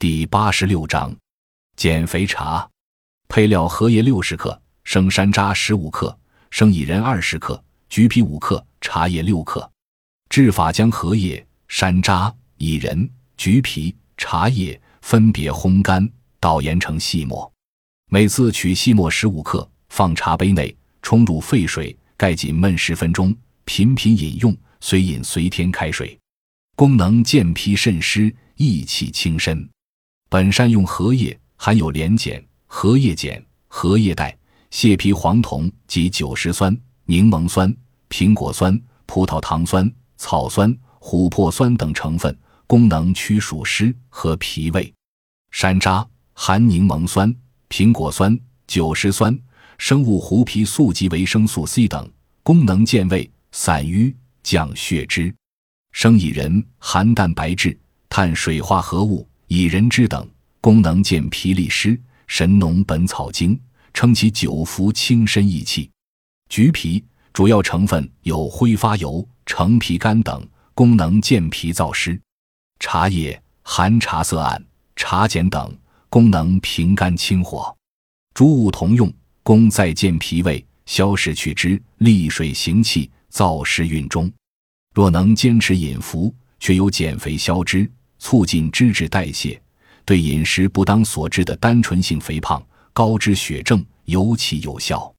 第八十六章，减肥茶。配料：荷叶六十克，生山楂十五克，生薏仁二十克，橘皮五克，茶叶六克。制法：将荷叶、山楂、薏仁、橘皮、茶叶分别烘干，捣研成细末。每次取细末十五克，放茶杯内，冲入沸水，盖紧焖十分钟，频频饮用。随饮随添开水。功能：健脾渗湿，益气清身。本善用荷叶，含有莲碱、荷叶碱、荷叶带、蟹皮黄酮及酒石酸、柠檬酸、苹果酸、葡萄糖酸、草酸、琥珀酸等成分，功能驱暑湿和脾胃。山楂含柠檬酸、苹果酸、酒石酸、生物胡皮素及维生素 C 等，功能健胃、散瘀、降血脂。生薏仁含蛋白质、碳水化合物。薏仁汁等功能健脾利湿，《神农本草经》称其久服轻身益气。橘皮主要成分有挥发油、橙皮苷等，功能健脾燥湿。茶叶含茶色胺、茶碱等，功能平肝清火。诸物同用，功在健脾胃、消食去脂、利水行气、燥湿运中。若能坚持饮服，却有减肥消脂。促进脂质代谢，对饮食不当所致的单纯性肥胖、高脂血症尤其有效。